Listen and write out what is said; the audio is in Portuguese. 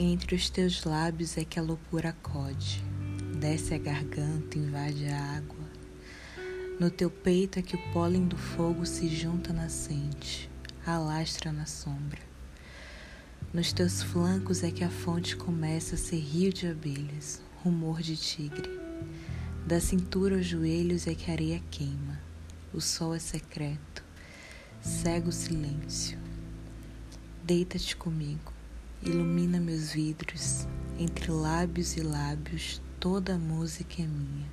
Entre os teus lábios é que a loucura acode, desce a garganta, invade a água. No teu peito é que o pólen do fogo se junta nascente, alastra na sombra. Nos teus flancos é que a fonte começa a ser rio de abelhas, rumor de tigre. Da cintura aos joelhos é que a areia queima, o sol é secreto, cego silêncio. Deita-te comigo, ilumina meus vidros, entre lábios e lábios toda a música é minha.